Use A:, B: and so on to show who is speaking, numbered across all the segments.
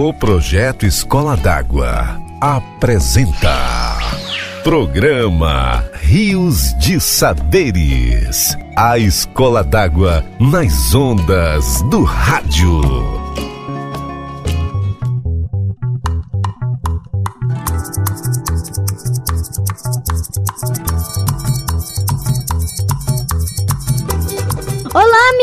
A: O projeto Escola d'Água apresenta Programa Rios de Saberes. A Escola d'Água nas ondas do rádio.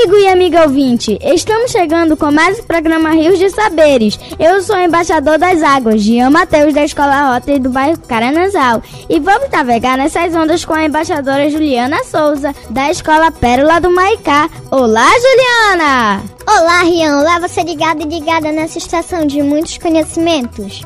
B: Amigo e amiga ouvinte, estamos chegando com mais o programa Rios de Saberes. Eu sou o embaixador das águas, Jean Mateus da Escola Rota do bairro Caranazal. E vamos navegar nessas ondas com a embaixadora Juliana Souza, da Escola Pérola do Maicá. Olá, Juliana!
C: Olá, Rian! Olá, você ligado e ligada nessa estação de muitos conhecimentos.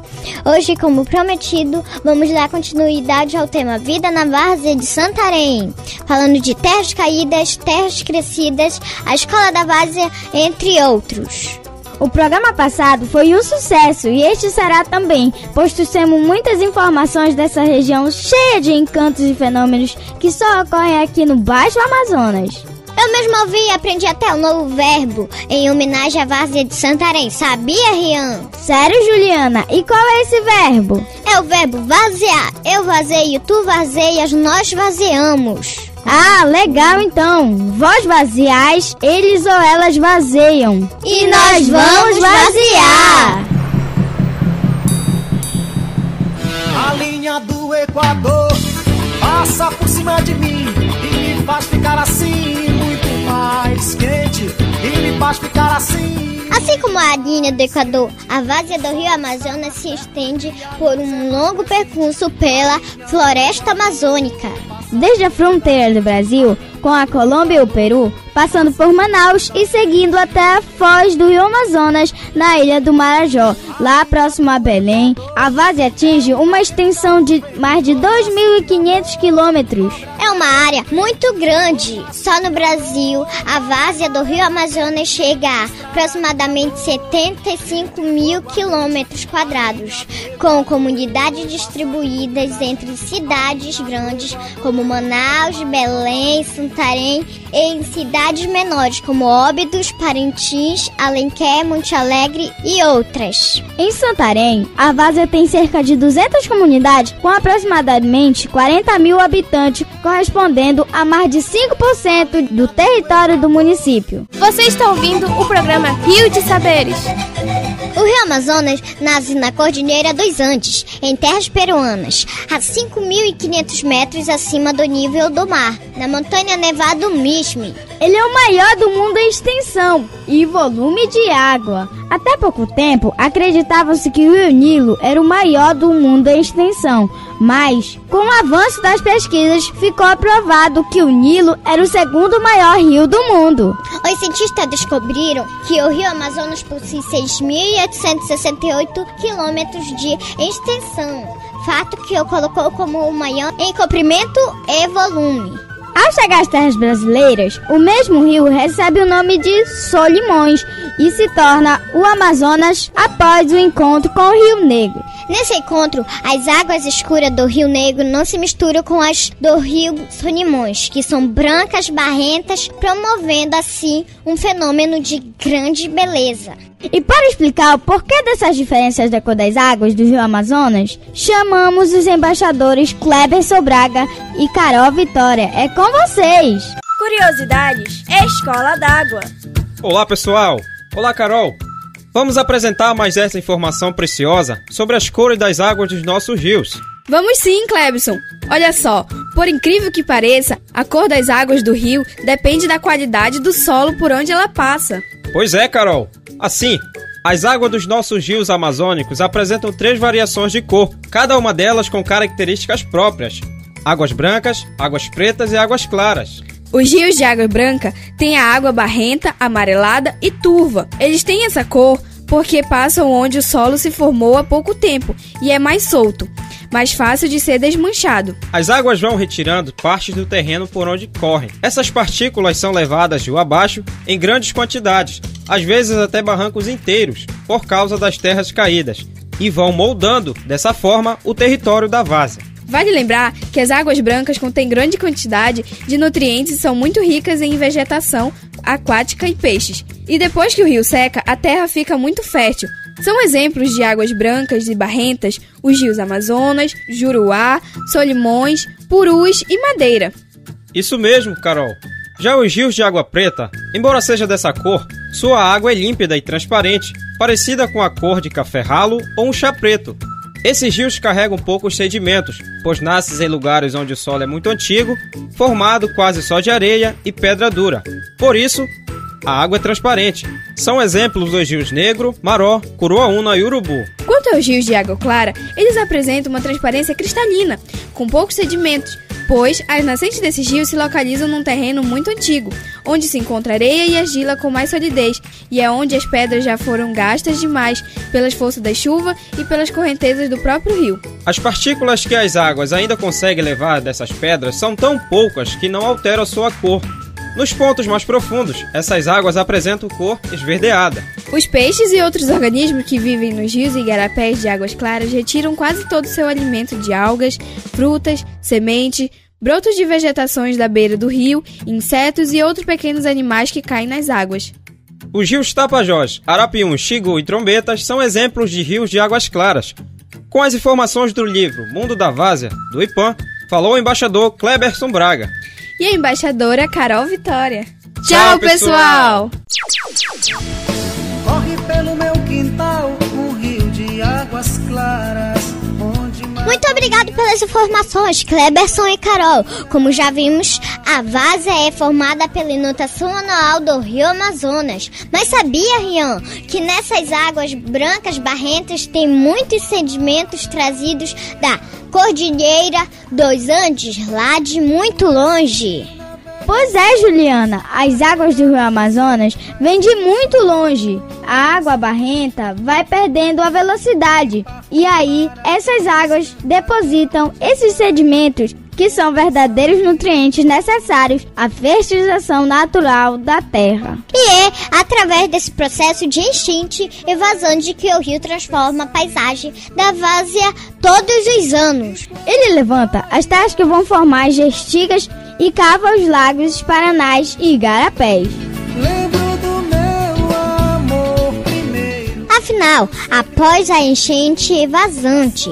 C: Hoje, como prometido, vamos dar continuidade ao tema Vida na Várzea de Santarém, falando de terras caídas, terras crescidas, a Escola da Várzea, entre outros.
B: O programa passado foi um sucesso e este será também, pois trouxemos muitas informações dessa região cheia de encantos e fenômenos que só ocorrem aqui no Baixo Amazonas.
C: Eu mesmo ouvi e aprendi até um novo verbo em homenagem à várzea de Santarém. Sabia, Rian?
B: Sério, Juliana? E qual é esse verbo?
C: É o verbo vaziar. Eu vazeio, tu vazeias, nós vaziamos.
B: Ah, legal então. Vós vaziais, eles ou elas vazeiam.
C: E, nós vamos vaziar.
D: A linha do Equador passa por cima de mim e me faz ficar assim mais quente e me faz ficar assim.
C: Assim como a linha do Equador, a várzea do Rio Amazonas se estende por um longo percurso pela floresta amazônica.
B: Desde a fronteira do Brasil com a Colômbia e o Peru, passando por Manaus e seguindo até a foz do Rio Amazonas, na ilha do Marajó, lá próximo a Belém. A várzea atinge uma extensão de mais de 2.500 quilômetros.
C: É uma área muito grande. Só no Brasil, a várzea do Rio Amazonas chega a aproximadamente 75 mil quilômetros quadrados, com comunidades distribuídas entre cidades grandes como Manaus, Belém, Santarém e em cidades menores como Óbidos, Parintins, Alenquer, Monte Alegre e outras.
B: Em Santarém, a Várzea tem cerca de 200 comunidades com aproximadamente 40 mil habitantes, correspondendo a mais de 5% do território do município.
E: Você está ouvindo o programa Rio de Saberes.
C: O Rio Amazonas nasce na Cordilheira dos Andes, em terras peruanas, a 5.500 metros acima do nível do mar, na montanha nevada Mishmi.
B: Ele é o maior do mundo em extensão e volume de água. Até pouco tempo, acreditava-se que o Rio Nilo era o maior do mundo em extensão, mas, com o avanço das pesquisas, ficou aprovado que o Nilo era o segundo maior rio do mundo.
C: Os cientistas descobriram que o Rio Amazonas possui 6.868 quilômetros de extensão, fato que o colocou como o maior em comprimento e volume.
B: Ao chegar às terras brasileiras, o mesmo rio recebe o nome de Solimões e se torna o Amazonas após o encontro com o Rio Negro.
C: Nesse encontro, as águas escuras do Rio Negro não se misturam com as do Rio Solimões, que são brancas, barrentas, promovendo assim um fenômeno de grande beleza.
B: E para explicar o porquê dessas diferenças da cor das águas do Rio Amazonas, chamamos os embaixadores Kleber Sobraga e Carol Vitória. É com vocês!
E: Curiosidades Escola d'Água.
F: Olá, pessoal! Olá, Carol! Vamos apresentar mais essa informação preciosa sobre as cores das águas dos nossos rios.
E: Vamos sim, Clebson. Olha só, por incrível que pareça, a cor das águas do rio depende da qualidade do solo por onde ela passa.
F: Pois é, Carol. Assim, as águas dos nossos rios amazônicos apresentam três variações de cor, cada uma delas com características próprias: águas brancas, águas pretas e águas claras.
E: Os rios de água branca têm a água barrenta, amarelada e turva. Eles têm essa cor porque passam onde o solo se formou há pouco tempo e é mais solto, mais fácil de ser desmanchado.
F: As águas vão retirando partes do terreno por onde correm. Essas partículas são levadas rio abaixo em grandes quantidades, às vezes até barrancos inteiros, por causa das terras caídas, e vão moldando, dessa forma, o território da várzea.
E: Vale lembrar que as águas brancas contêm grande quantidade de nutrientes e são muito ricas em vegetação aquática e peixes. E depois que o rio seca, a terra fica muito fértil, São exemplos de águas brancas e barrentas os rios Amazonas, Juruá, Solimões, Purus e Madeira.
F: Isso mesmo, Carol. Já os rios de água preta, embora seja dessa cor, sua água é límpida e transparente, parecida com a cor de café ralo ou um chá preto. Esses rios carregam poucos sedimentos, pois nascem em lugares onde o solo é muito antigo, formado quase só de areia e pedra dura. Por isso, a água é transparente. São exemplos dos rios Negro, Maró, Curuaúna e Urubu.
E: Quanto aos rios de água clara, eles apresentam uma transparência cristalina, com poucos sedimentos, pois as nascentes desses rios se localizam num terreno muito antigo, onde se encontra areia e argila com mais solidez, e é onde as pedras já foram gastas demais pelas forças da chuva e pelas correntezas do próprio rio.
F: As partículas que as águas ainda conseguem levar dessas pedras são tão poucas que não alteram sua cor, nos pontos mais profundos, essas águas apresentam cor esverdeada.
E: Os peixes e outros organismos que vivem nos rios e igarapés de águas claras retiram quase todo o seu alimento de algas, frutas, sementes, brotos de vegetações da beira do rio, insetos e outros pequenos animais que caem nas águas.
F: Os rios Tapajós, Arapiuns, Xigu e Trombetas são exemplos de rios de águas claras. Com as informações do livro Mundo da Várzea, do IPAM, falou o embaixador Kleberson Braga
E: e a embaixadora Carol Vitória.
F: Tchau, pessoal!
D: Corre pelo meu quintal um rio de águas claras.
C: Muito obrigado pelas informações, Kleberson e Carol. Como já vimos, a várzea é formada pela inundação anual do Rio Amazonas. Mas sabia, Rian, que nessas águas brancas barrentas tem muitos sedimentos trazidos da Cordilheira dos Andes, lá de muito longe.
B: Pois é, Juliana, as águas do Rio Amazonas vêm de muito longe. A água barrenta vai perdendo a velocidade e aí essas águas depositam esses sedimentos que são verdadeiros nutrientes necessários à fertilização natural da terra.
C: E é através desse processo de enchente e vazante que o rio transforma a paisagem da várzea todos os anos.
B: Ele levanta as terras que vão formar as gestigas e cava os lagos, paranás e igarapés.
C: Afinal, após a enchente vazante,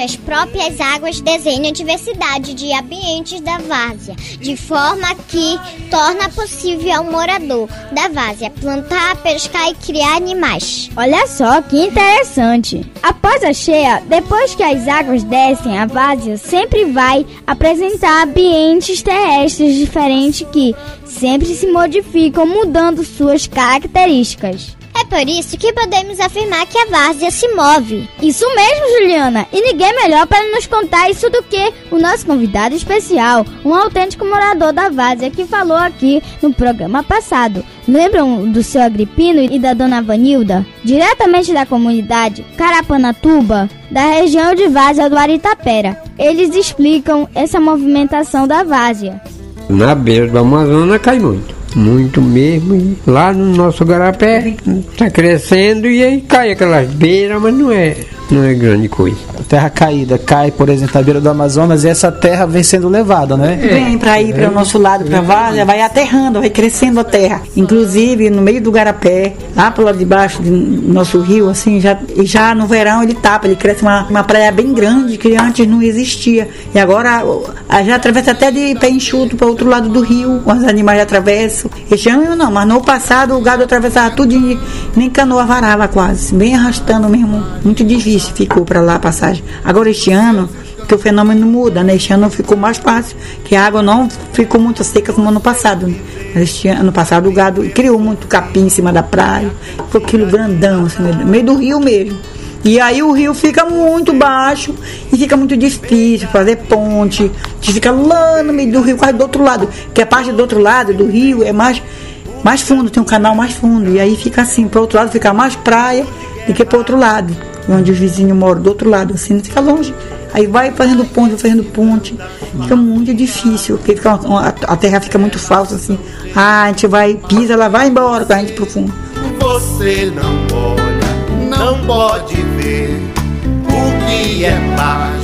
C: as próprias águas desenham a diversidade de ambientes da várzea, de forma que torna possível ao morador da várzea plantar, pescar e criar animais.
B: Olha só que interessante! Após a cheia, depois que as águas descem, a várzea sempre vai apresentar ambientes terrestres diferentes que sempre se modificam, mudando suas características.
C: É por isso que podemos afirmar que a várzea se move.
B: Isso mesmo, Juliana. E ninguém melhor para nos contar isso do que o nosso convidado especial, um autêntico morador da várzea que falou aqui no programa passado. Lembram do seu Agripino e da dona Vanilda? Diretamente da comunidade Carapanatuba, da região de várzea do Aritapera. Eles explicam essa movimentação da várzea.
G: Na beira do Amazonas cai muito muito mesmo. E lá no nosso garapé está crescendo e aí cai aquelas beiras, mas não é, não é grande coisa.
H: Terra caída cai, por exemplo, na beira do Amazonas e essa terra vem sendo levada, né?
I: É, vem para ir para o nosso lado, para a várzea, vai aterrando, vai crescendo a terra. Inclusive no meio do garapé, lá pro lado de baixo do nosso rio, assim, já, já no verão ele tapa, ele cresce uma, uma praia bem grande que antes não existia. E agora já atravessa até de pé enxuto para outro lado do rio, os animais atravessam. Este ano não, mas no passado o gado atravessava tudo e nem canoa varava quase, bem arrastando mesmo. Muito difícil ficou para lá a passagem. Agora este ano, que o fenômeno muda, né? Este ano ficou mais fácil, que a água não ficou muito seca como ano passado. Né? Mas este ano passado o gado criou muito capim em cima da praia, ficou aquilo grandão, assim, no meio do rio mesmo. E aí o rio fica muito baixo e fica muito difícil fazer ponte. A fica lá no meio do rio, quase do outro lado. Que a parte do outro lado do rio é mais, mais fundo, tem um canal mais fundo. E aí fica assim, para outro lado fica mais praia do que para outro lado. Onde os vizinhos moram do outro lado, assim, fica longe. Aí vai fazendo ponte, vai fazendo ponte. Fica muito difícil, porque fica uma, a terra fica muito falsa, assim. Ah, a gente vai, pisa, ela vai embora com a gente pro fundo.
J: Você não olha, não pode ver o que é margem,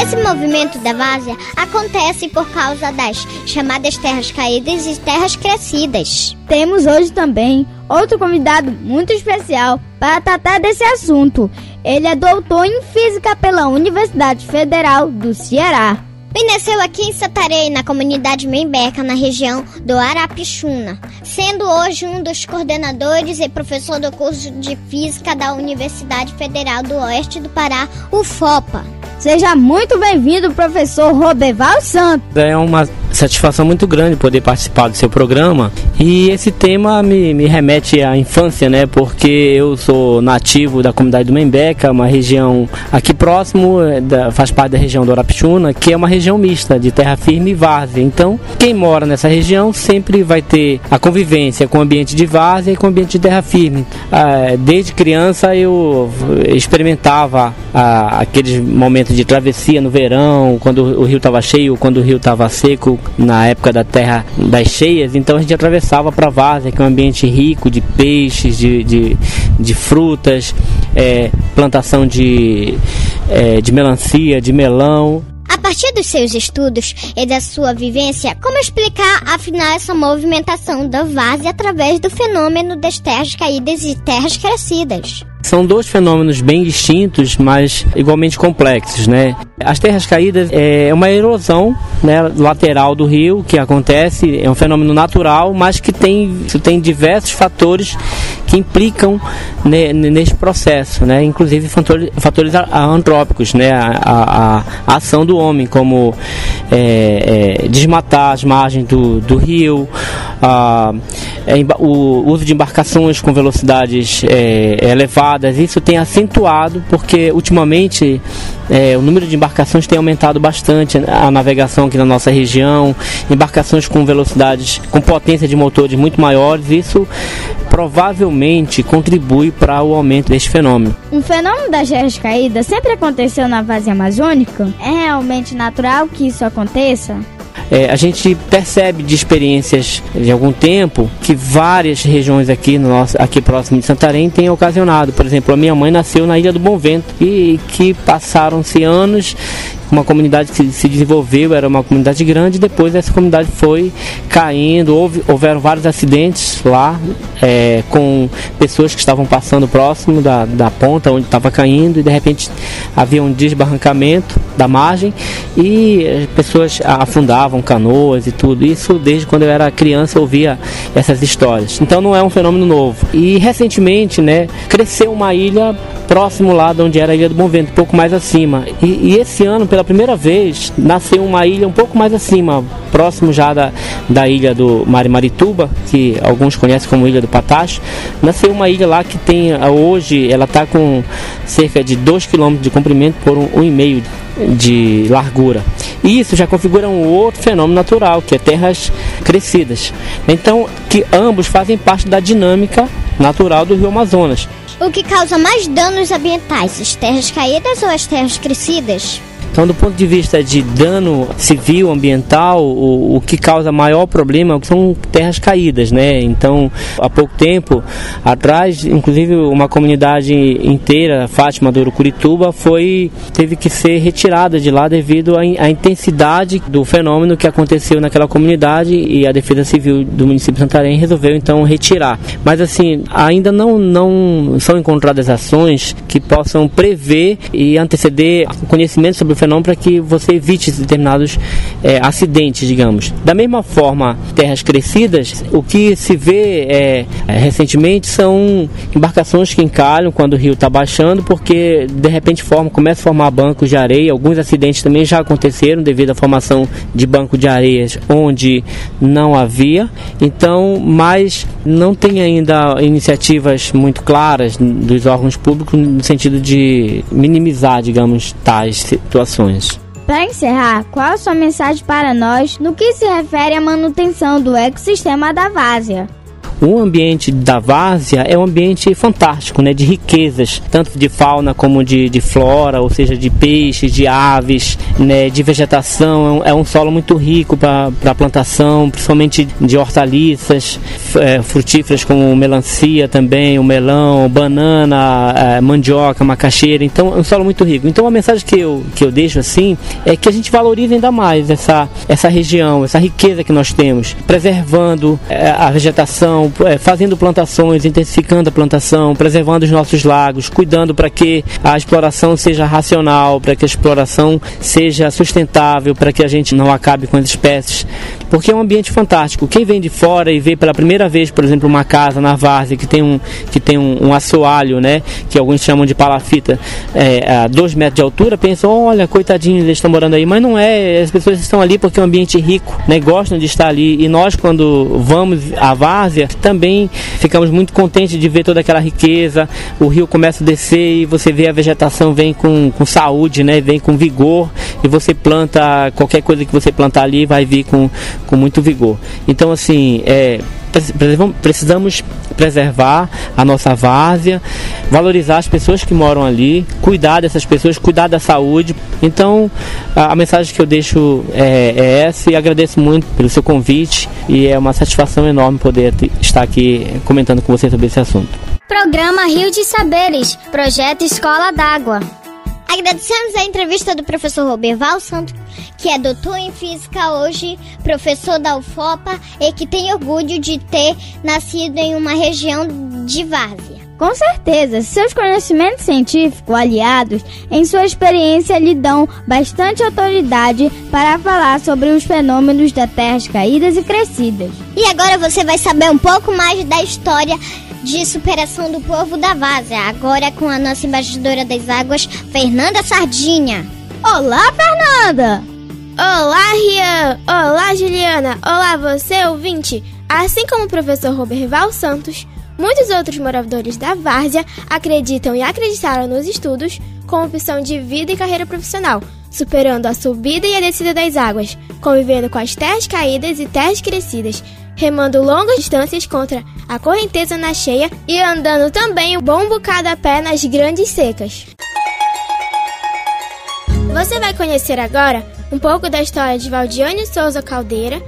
C: Esse movimento da várzea acontece por causa das chamadas terras caídas e terras crescidas.
B: Temos hoje também outro convidado muito especial para tratar desse assunto. Ele é doutor em Física pela Universidade Federal do Ceará.
C: E nasceu aqui em Santarém, na comunidade Membeca, na região do Arapixuna, sendo hoje um dos coordenadores e professor do curso de Física da Universidade Federal do Oeste do Pará, UFOPA.
B: Seja muito bem-vindo, professor Roberval Santos.
K: É uma satisfação muito grande poder participar do seu programa e esse tema me, me remete à infância, né? Porque eu sou nativo da comunidade do Membeca, uma região aqui próximo, é, da, faz parte da região do Arapixuna, que é uma região mista de terra firme e várzea. Então, quem mora nessa região sempre vai ter a convivência com o ambiente de várzea e com o ambiente de terra firme. Ah, desde criança eu experimentava ah, aqueles momentos de travessia no verão, quando o rio estava cheio, quando o rio estava seco, na época da terra das cheias, então a gente atravessava para Várzea, que é um ambiente rico de peixes, de, de, de frutas, é, plantação de, é, de melancia, de melão.
C: A partir dos seus estudos e da sua vivência, como explicar afinal essa movimentação da várzea através do fenômeno das terras caídas e terras crescidas?
K: São dois fenômenos bem distintos, mas igualmente complexos, né? As terras caídas é uma erosão né, lateral do rio que acontece, é um fenômeno natural, mas que tem, tem diversos fatores que implicam ne, nesse processo, né? Inclusive fatores, fatores antrópicos, né? A, a, a ação do homem, como é, é, desmatar as margens do, do rio, a, é, o uso de embarcações com velocidades é, elevadas, isso tem acentuado porque ultimamente é, o número de embarcações tem aumentado bastante, a navegação aqui na nossa região, embarcações com velocidades, com potência de motores muito maiores, isso provavelmente contribui para o aumento deste fenômeno.
B: Um fenômeno das terras caídas sempre aconteceu na várzea amazônica? É realmente natural que isso aconteça?
K: É, a gente percebe de experiências de algum tempo que várias regiões aqui no nosso, aqui próximo de Santarém têm ocasionado. Por exemplo, a minha mãe nasceu na Ilha do Bom Vento e que passaram-se anos uma comunidade que se desenvolveu, era uma comunidade grande, depois essa comunidade foi caindo, houve, houveram vários acidentes lá, é, com pessoas que estavam passando próximo da, da ponta onde estava caindo, e de repente havia um desbarrancamento da margem e pessoas afundavam canoas e tudo. Isso desde quando eu era criança ouvia essas histórias. Então não é um fenômeno novo. E recentemente, né, cresceu uma ilha próximo lá de onde era a Ilha do Bom Vento, um pouco mais acima. E, e esse ano, pela primeira vez, nasceu uma ilha um pouco mais acima, próximo já da, da ilha do Marimarituba, que alguns conhecem como Ilha do Patacho. Nasceu uma ilha lá que tem, hoje, ela está com cerca de 2 km de comprimento por 1,5 um, um de largura. E isso já configura um outro fenômeno natural, que é terras crescidas. Então, que ambos fazem parte da dinâmica natural do Rio Amazonas.
C: O que causa mais danos ambientais, as terras caídas ou as terras crescidas?
K: Então, do ponto de vista de dano civil, ambiental, o, o que causa maior problema são terras caídas, né? Então, há pouco tempo atrás, inclusive uma comunidade inteira, Fátima do Urucurituba, foi teve que ser retirada de lá devido à, à intensidade do fenômeno que aconteceu naquela comunidade e a Defesa Civil do município de Santarém resolveu então retirar. Mas assim, ainda não não são encontradas ações que possam prever e anteceder conhecimento sobre fenômeno para que você evite determinados é, acidentes, digamos. Da mesma forma, terras crescidas, o que se vê é, recentemente são embarcações que encalham quando o rio está baixando, porque de repente forma, começa a formar bancos de areia. Alguns acidentes também já aconteceram devido à formação de banco de areias onde não havia. Então, mas não tem ainda iniciativas muito claras dos órgãos públicos no sentido de minimizar, digamos, tais situações.
B: Para encerrar, qual a sua mensagem para nós no que se refere à manutenção do ecossistema da várzea?
K: O ambiente da várzea é um ambiente fantástico, né, de riquezas, tanto de fauna como de, de flora, ou seja, de peixes, de aves, né, de vegetação. É um, é um solo muito rico para plantação, principalmente de hortaliças, é, frutíferas como melancia também, o melão, banana, é, mandioca, macaxeira. Então, é um solo muito rico. Então, a mensagem que eu, que eu deixo assim é que a gente valorize ainda mais essa, essa região, essa riqueza que nós temos, preservando é, a vegetação, é, fazendo plantações, intensificando a plantação, preservando os nossos lagos, cuidando para que a exploração seja racional, para que a exploração seja sustentável, para que a gente não acabe com as espécies, porque é um ambiente fantástico. Quem vem de fora e vê pela primeira vez, por exemplo, uma casa na várzea que tem um, que tem um, um assoalho, né, que alguns chamam de palafita, é, a dois metros de altura, pensam, olha, coitadinho, eles estão morando aí, mas não é, as pessoas estão ali porque é um ambiente rico, né, gostam de estar ali, e nós quando vamos à várzea, também ficamos muito contentes de ver toda aquela riqueza, o rio começa a descer e você vê a vegetação vem com, com saúde, né, vem com vigor, e você planta, qualquer coisa que você plantar ali vai vir com, com muito vigor. Então, assim, é, precisamos preservar a nossa várzea, valorizar as pessoas que moram ali, cuidar dessas pessoas, cuidar da saúde. Então, a, a mensagem que eu deixo é, é, essa e agradeço muito pelo seu convite e é uma satisfação enorme poder estar aqui comentando com você sobre esse assunto.
C: Programa Rio de Saberes, projeto Escola d'Água. Agradecemos a entrevista do professor Roberval Santos, que é doutor em física hoje, professor da UFOPA e que tem orgulho de ter nascido em uma região de várzea.
B: Com certeza, seus conhecimentos científicos aliados em sua experiência lhe dão bastante autoridade para falar sobre os fenômenos das terras caídas e crescidas.
C: E agora você vai saber um pouco mais da história de superação do povo da Várzea, agora com a nossa embaixadora das águas, Fernanda Sardinha.
B: Olá, Fernanda!
L: Olá, Rian! Olá, Juliana! Olá, você, ouvinte! Assim como o professor Roberval Santos, muitos outros moradores da Várzea acreditam e acreditaram nos estudos com opção de vida e carreira profissional, superando a subida e a descida das águas, convivendo com as terras caídas e terras crescidas, remando longas distâncias contra a correnteza na cheia e andando também um bom bocado a pé nas grandes secas. Você vai conhecer agora um pouco da história de Valdiane Souza Caldeira,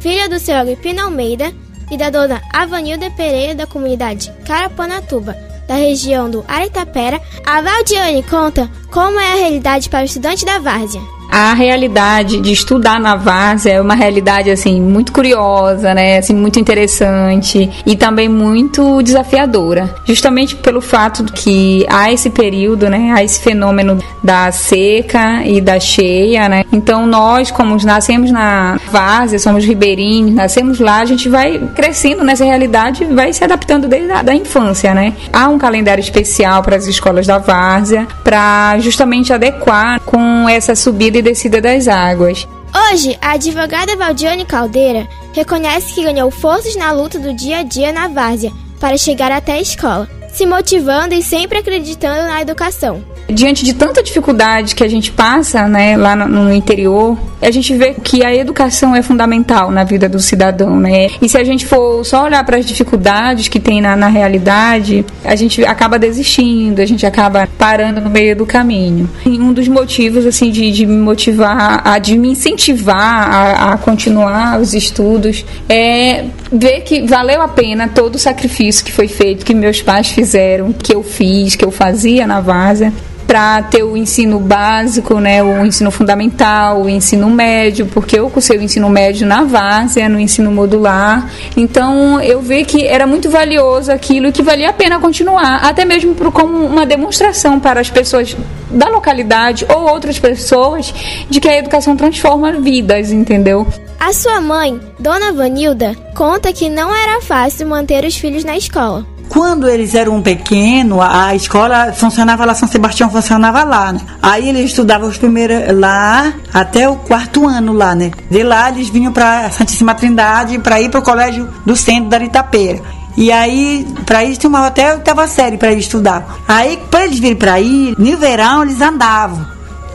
L: filha do seu Agripino Almeida e da dona Avanilda Pereira da comunidade Carapanatuba, da região do Aretapera. A Valdiane conta como é a realidade para o estudante da várzea
M: a realidade de estudar na várzea é uma realidade assim muito curiosa, né? Assim muito interessante e também muito desafiadora, justamente pelo fato de que há esse período, né? Há esse fenômeno da seca e da cheia, né? Então nós, como nascemos na várzea, somos ribeirinhos, nascemos lá, a gente vai crescendo nessa realidade vai se adaptando desde a da infância, né? Há um calendário especial para as escolas da várzea para justamente adequar com essa subida e descida das águas.
L: Hoje, a advogada Valdiane Caldeira reconhece que ganhou forças na luta do dia a dia na várzea para chegar até a escola, se motivando e sempre acreditando na educação
M: diante de tanta dificuldade que a gente passa, né, lá no, no, interior, a gente vê que a educação é fundamental na vida do cidadão, né? E se a gente for só olhar para as dificuldades que tem na, na realidade, a gente acaba desistindo, a gente acaba parando no meio do caminho. E um dos motivos, assim, de, de me motivar, a, de me incentivar a, a continuar os estudos é ver que valeu a pena todo o sacrifício que foi feito, que meus pais fizeram, que eu fiz, que eu fazia na Várzea para ter o ensino básico, né, o ensino fundamental, o ensino médio, porque eu cursei o ensino médio na várzea, no ensino modular. Então eu vi que era muito valioso aquilo e que valia a pena continuar, até mesmo por, como uma demonstração para as pessoas da localidade ou outras pessoas de que a educação transforma vidas, entendeu?
L: A sua mãe, Dona Vanilda, conta que não era fácil manter os filhos na escola
I: quando eles eram pequenos, a escola funcionava lá, São Sebastião funcionava lá, né? Aí eles estudavam os primeiros lá até o quarto ano lá, né? De lá eles vinham para Santíssima Trindade para ir para o colégio do centro da Itapeira. E aí, para isso, tinha até oitava série para estudar. Aí, para eles virem para ir, no verão eles andavam.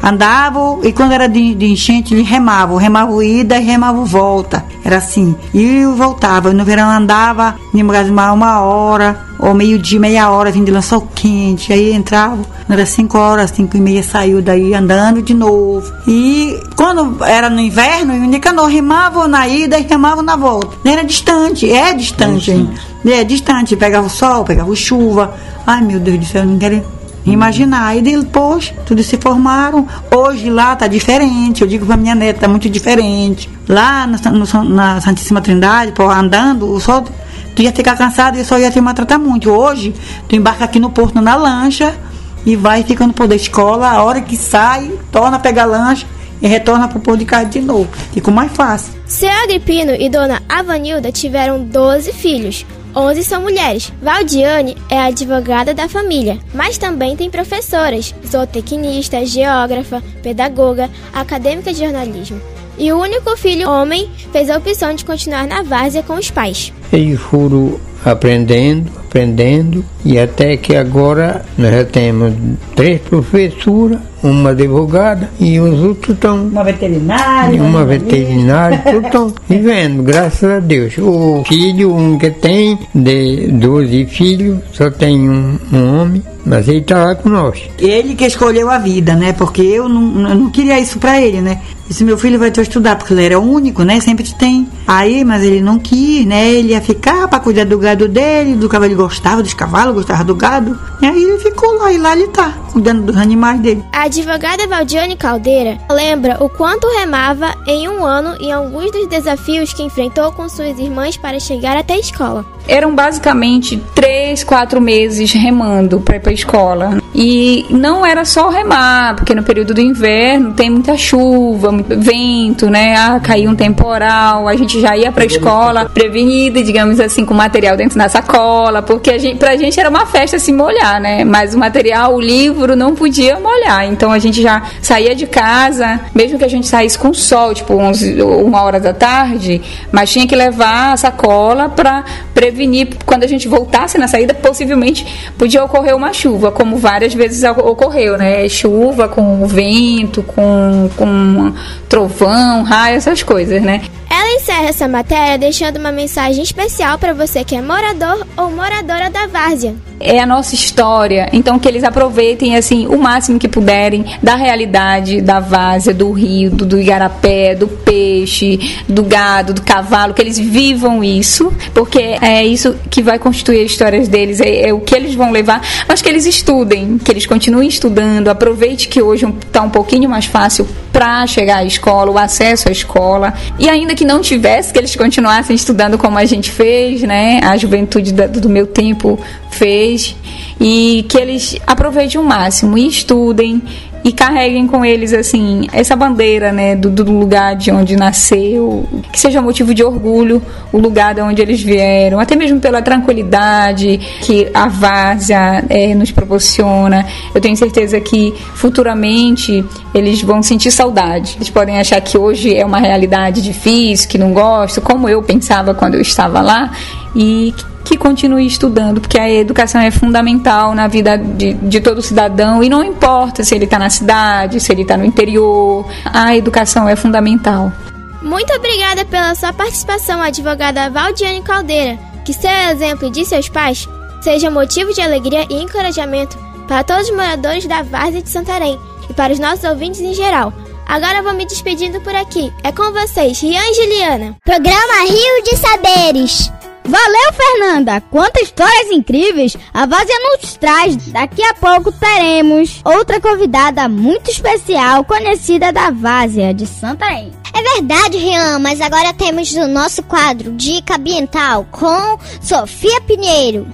I: Andavam e quando era de, de enchente, eles remavam. Remavam ida e remavam volta. Era assim. E eu voltava. No verão andava, em uma, uma hora, ou meio-dia, meia hora, vindo de lençol quente. Aí entrava, era cinco horas, cinco e meia, saiu daí andando de novo. E quando era no inverno, o Nicanor remava na ida e remava na volta. Era distante, é distante ainda. É distante, pegava o sol, pegava chuva. Ai meu Deus do céu, eu não quero imaginar. Aí depois, tudo se formaram. Hoje lá tá diferente. Eu digo pra minha neta, tá muito diferente. Lá na, no- na Santíssima Trindade, pô, andando, o sol, tu ia ficar cansado e sol ia te maltratar muito. Hoje, tu embarca aqui no porto na lancha e vai ficando por da escola. A hora que sai, torna a pegar lancha e retorna pro porto de casa de novo. Ficou mais fácil.
L: Seu Agripino e Dona Avanilda tiveram 12 filhos. 11 são mulheres. Valdiane é advogada da família, mas também tem professoras, zootecnista, geógrafa, pedagoga, acadêmica de jornalismo. E o único filho homem fez a opção de continuar na várzea com os pais.
G: Eles foram aprendendo, aprendendo, e até que agora nós já temos três professoras, uma advogada e os outros estão.
I: Uma veterinária.
G: E uma veterinária, todos estão vivendo, graças a Deus. O filho, um que tem, de 12 filhos, só tem um, um homem, mas ele está lá com nós.
I: Ele que escolheu a vida, né? Porque eu não, eu não queria isso pra ele, né? Disse, meu filho vai que estudar, porque ele era o único, né? Sempre tem. Aí, mas ele não quis, né? Ele ia ficar pra cuidar do gado dele, do cavalo, ele gostava dos cavalos, gostava do gado. E aí ele ficou lá, e lá ele tá, cuidando dos animais dele.
L: A advogada Valdiane Caldeira lembra o quanto remava em um ano e alguns dos desafios que enfrentou com suas irmãs para chegar até a escola.
M: Eram basicamente três, quatro meses remando para ir para a escola. E não era só remar, porque no período do inverno tem muita chuva, muito vento, né? Ah, caiu um temporal, a gente já ia para a escola prevenida, digamos assim, com material dentro da sacola, porque a gente, pra gente era uma festa se molhar, né? Mas o material, o livro, não podia molhar. Então a gente já saía de casa, mesmo que a gente saísse com sol, tipo 11, uma hora da tarde, mas tinha que levar a sacola para prevenir quando a gente voltasse na saída, possivelmente podia ocorrer uma chuva, como várias vezes ocorreu, né? Chuva com vento, com, com trovão, raio, essas coisas, né?
L: Ela encerra essa matéria deixando uma mensagem especial para você que é morador ou moradora da várzea.
M: É a nossa história, então que eles aproveitem assim o máximo que puderem da realidade da várzea, do rio, do, do igarapé, do peixe, do gado, do cavalo, que eles vivam isso, porque é isso que vai constituir as histórias deles, é, é o que eles vão levar, mas que eles estudem, que eles continuem estudando, aproveite que hoje está um pouquinho mais fácil para chegar à escola, o acesso à escola, e ainda que não tivesse, que eles continuassem estudando como a gente fez, né? A juventude do meu tempo fez, e que eles aproveitem o máximo e estudem e carreguem com eles assim essa bandeira né do, do lugar de onde nasceu que seja motivo de orgulho o lugar de onde eles vieram até mesmo pela tranquilidade que a várzea eh, nos proporciona. Eu tenho certeza que futuramente eles vão sentir saudade. Eles podem achar que hoje é uma realidade difícil que não gosto como eu pensava quando eu estava lá e que continue estudando, porque a educação é fundamental na vida de, de todo cidadão e não importa se ele está na cidade, se ele está no interior, a educação é fundamental.
L: Muito obrigada pela sua participação, advogada Valdiane Caldeira. Que seu exemplo de seus pais seja motivo de alegria e encorajamento para todos os moradores da Várzea de Santarém e para os nossos ouvintes em geral. Agora eu vou me despedindo por aqui. É com vocês, Rian e Juliana.
B: Programa Rio de Saberes. Valeu, Fernanda! Quantas histórias incríveis a Várzea nos traz. Daqui a pouco teremos outra convidada muito especial, conhecida da Várzea de Santarém.
C: É verdade, Rian, mas agora temos o nosso quadro Dica Ambiental com Sofia Pinheiro.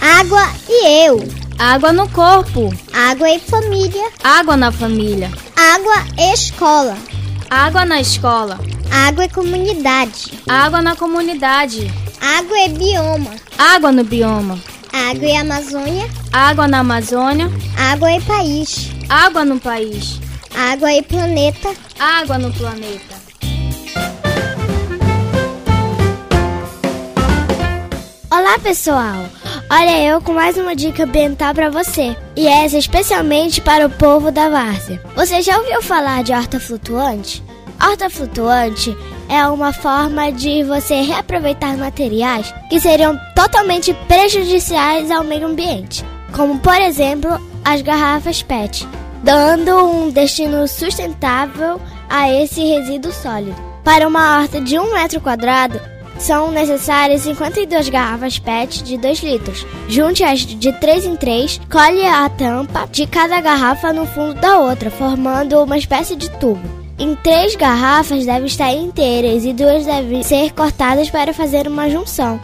C: Água e eu.
N: Água no corpo.
C: Água e família.
N: Água na família.
C: Água e escola.
N: Água na escola.
C: Água e comunidade.
N: Água na comunidade.
C: Água e bioma.
N: Água no bioma.
C: Água e Amazônia.
N: Água na Amazônia.
C: Água e país.
N: Água no país.
C: Água e planeta.
N: Água no planeta.
B: Olá, pessoal!
O: Olha eu com mais uma dica ambiental para você. E essa especialmente para o povo da várzea. Você já ouviu falar de horta flutuante? Horta flutuante é uma forma de você reaproveitar materiais que seriam totalmente prejudiciais ao meio ambiente, como por exemplo as garrafas PET, dando um destino sustentável a esse resíduo sólido. Para uma horta de um metro quadrado, são necessárias 52 garrafas PET de 2 litros. Junte-as de 3 em 3, colhe a tampa de cada garrafa no fundo da outra, formando uma espécie de tubo. Em três garrafas devem estar inteiras e duas devem ser cortadas para fazer uma junção.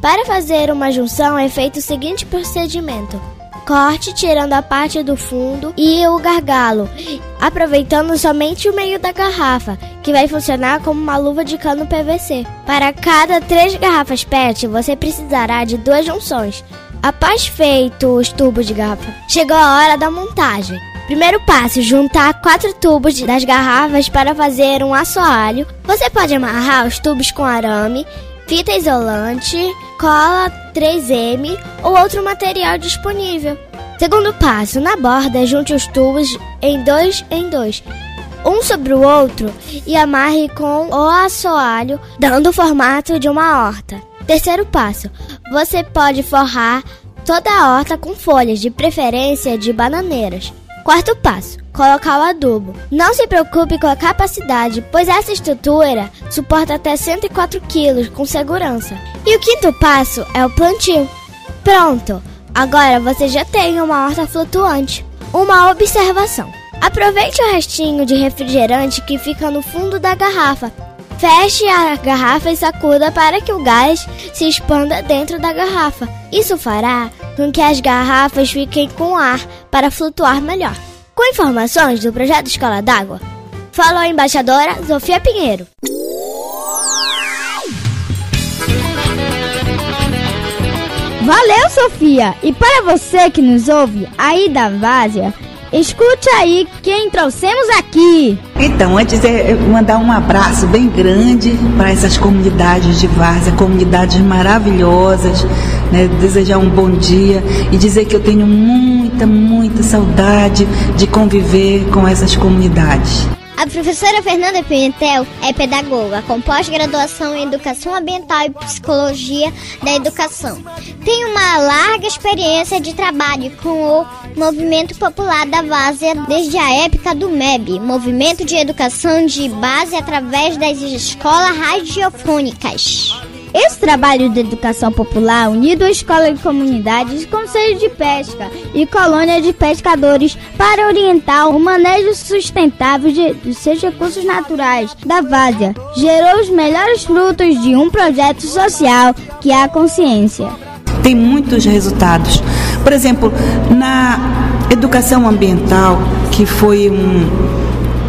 O: Para fazer uma junção é feito o seguinte procedimento: corte tirando a parte do fundo e o gargalo, aproveitando somente o meio da garrafa, que vai funcionar como uma luva de cano PVC. Para cada três garrafas PET, você precisará de duas junções. Após feito os tubos de garrafa, chegou a hora da montagem. Primeiro passo: juntar quatro tubos das garrafas para fazer um assoalho. Você pode amarrar os tubos com arame, fita isolante, cola 3M ou outro material disponível. Segundo passo: na borda, junte os tubos em dois em dois, um sobre o outro, e amarre com o assoalho, dando o formato de uma horta. Terceiro passo: você pode forrar toda a horta com folhas, de preferência de bananeiras. Quarto passo: colocar o adubo. Não se preocupe com a capacidade, pois essa estrutura suporta até 104 kg com segurança. E o quinto passo é o plantio. Pronto! Agora você já tem uma horta flutuante. Uma observação: aproveite o restinho de refrigerante que fica no fundo da garrafa. Feche a garrafa e sacuda para que o gás se expanda dentro da garrafa. Isso fará com que as garrafas fiquem com ar para flutuar melhor. Com informações do projeto Escola d'Água, falou a embaixadora Sofia Pinheiro.
B: Valeu, Sofia! E para você que nos ouve aí da Várzea, escute aí quem trouxemos aqui.
P: Então, antes é mandar um abraço bem grande para essas comunidades de Várzea, comunidades maravilhosas, né? desejar um bom dia e dizer que eu tenho muita, muita saudade de conviver com essas comunidades.
C: A professora Fernanda Pimentel é pedagoga com pós-graduação em Educação Ambiental e Psicologia da Educação. Tem uma larga experiência de trabalho com o Movimento Popular da Várzea desde a época do MEB, Movimento de Educação de Base através das escolas radiofônicas.
B: Esse trabalho de educação popular unido à escola de comunidades, conselho de pesca e colônia de pescadores para orientar o manejo sustentável de, de seus recursos naturais da várzea, gerou os melhores frutos de um projeto social que é a consciência.
P: Tem muitos resultados. Por exemplo, na educação ambiental, que foi um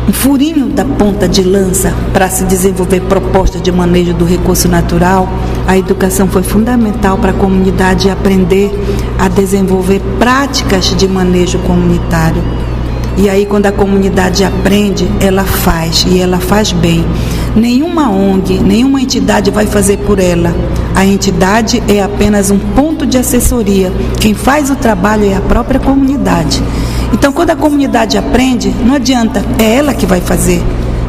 P: um furinho da ponta de lança para se desenvolver propostas de manejo do recurso natural, a educação foi fundamental para a comunidade aprender a desenvolver práticas de manejo comunitário. E aí, quando a comunidade aprende, ela faz e ela faz bem. Nenhuma ONG, nenhuma entidade vai fazer por ela. A entidade é apenas um ponto de assessoria. Quem faz o trabalho é a própria comunidade. Então, quando a comunidade aprende, não adianta, é ela que vai fazer.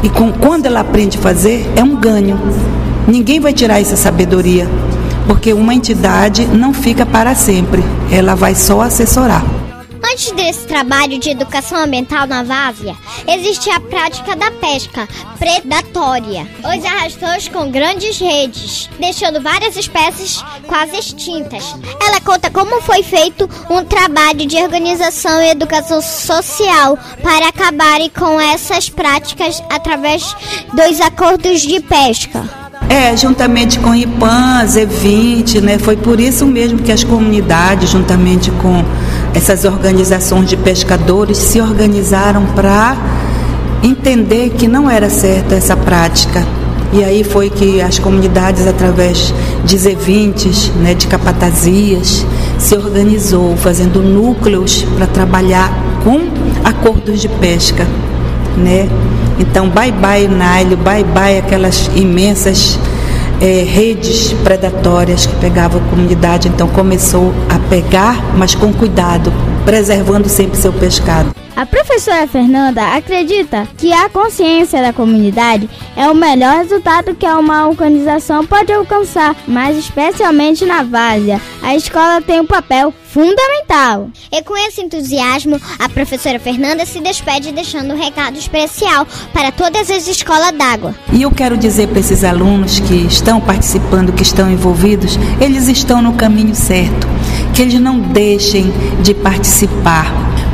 P: E com, quando ela aprende a fazer, é um ganho. Ninguém vai tirar essa sabedoria, porque uma entidade não fica para sempre, ela vai só assessorar.
C: Antes desse trabalho de educação ambiental na Várzea, existia a prática da pesca predatória. Os arrastões com grandes redes, deixando várias espécies quase extintas. Ela conta como foi feito um trabalho de organização e educação social para acabarem com essas práticas através dos acordos de pesca.
P: É, juntamente com IPAN, Z20, né? Foi por isso mesmo que as comunidades, juntamente com essas organizações de pescadores, se organizaram para entender que não era certa essa prática. E aí foi que as comunidades, através de Z20, né, de capatazias, se organizou, fazendo núcleos para trabalhar com acordos de pesca. Né? Então, bye bye Nile, bye bye aquelas imensas
I: é, redes predatórias que pegavam a comunidade, então começou a pegar, mas com cuidado, preservando sempre seu pescado.
B: A professora Fernanda acredita que a consciência da comunidade é o melhor resultado que uma organização pode alcançar, mas especialmente na várzea. A escola tem um papel fundamental.
C: E com esse entusiasmo, a professora Fernanda se despede deixando um recado especial para todas as escolas d'água.
I: E eu quero dizer para esses alunos que estão participando, que estão envolvidos, eles estão no caminho certo. Que eles não deixem de participar,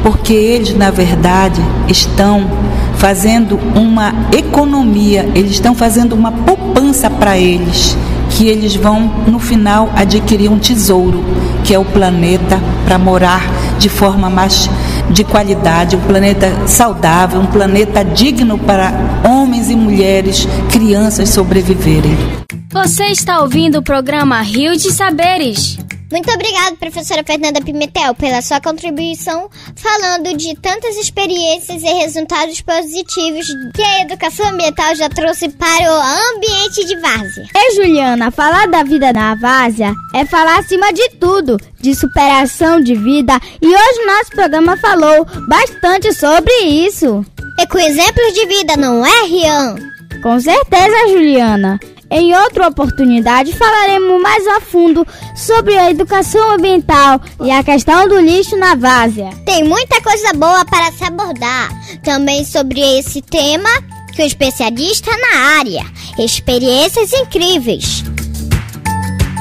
I: porque eles, na verdade, estão fazendo uma economia, eles estão fazendo uma poupança para eles, que eles vão, no final, adquirir um tesouro, que é o planeta, para morar de forma mais de qualidade, um planeta saudável, um planeta digno para homens e mulheres, crianças sobreviverem.
N: Você está ouvindo o programa Rio de Saberes.
C: Muito obrigada, professora Fernanda Pimentel, pela sua contribuição falando de tantas experiências e resultados positivos que a educação ambiental já trouxe para o ambiente de várzea.
B: E Juliana, falar da vida na várzea é falar acima de tudo, de superação de vida, e hoje nosso programa falou bastante sobre isso.
C: E com exemplos de vida, não é, Rian?
B: Com certeza, Juliana. Em outra oportunidade falaremos mais a fundo sobre a educação ambiental e a questão do lixo na várzea.
C: Tem muita coisa boa para se abordar. Também sobre esse tema com um especialista na área. Experiências incríveis.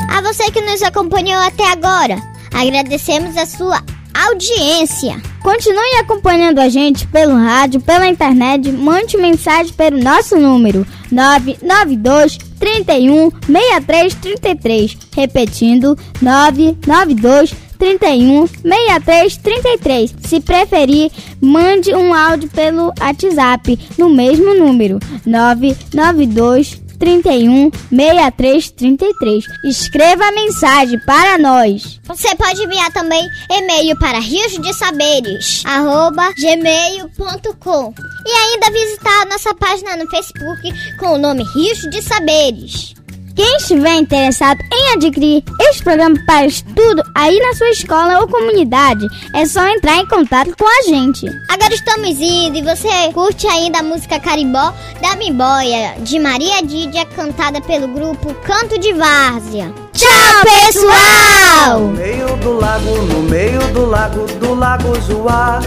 C: A você que nos acompanhou até agora, agradecemos a sua audiência.
B: Continue acompanhando a gente pelo rádio, pela internet, mande mensagem pelo nosso número 992 31 63 33. Repetindo, 992 31 63 33. Se preferir, mande um áudio pelo WhatsApp no mesmo número 992 31 63 33. Escreva a mensagem para nós.
C: Você pode enviar também e-mail para riosdesaberes@gmail.com e ainda visitar a nossa página no Facebook com o nome Rios de Saberes.
B: Quem estiver interessado em adquirir este programa para estudo aí na sua escola ou comunidade, é só entrar em contato com a gente.
C: Agora estamos indo e você curte ainda a música Carimbó da Mimboia, de Maria Dídia, cantada pelo grupo Canto de Várzea. Tchau, pessoal!
D: No meio do lago, no meio do lago, do lago Juá,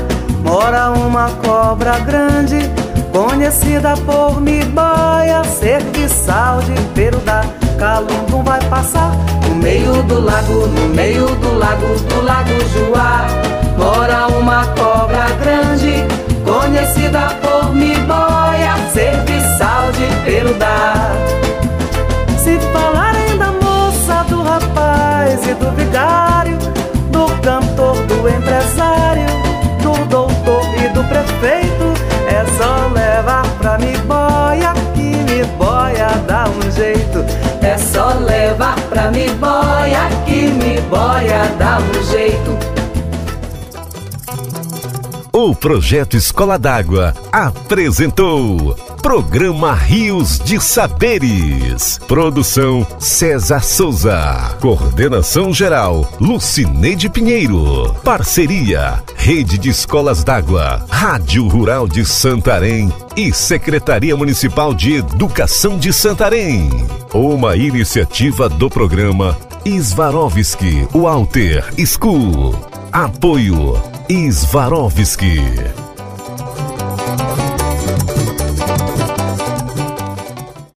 D: mora uma cobra grande, conhecida por Miboia, serviçal de peruda, calundum vai passar. No meio do lago, no meio do lago, do lago Juá, mora uma cobra grande, conhecida por Miboia, pra me boia que me boia dá um jeito.
A: O projeto Escola d'Água apresentou Programa Rios de Saberes. Produção César Souza. Coordenação geral Lucineide Pinheiro. Parceria Rede de Escolas d'Água, Rádio Rural de Santarém e Secretaria Municipal de Educação de Santarém. Uma iniciativa do programa Svarovski Walter School. Apoio Svarovski.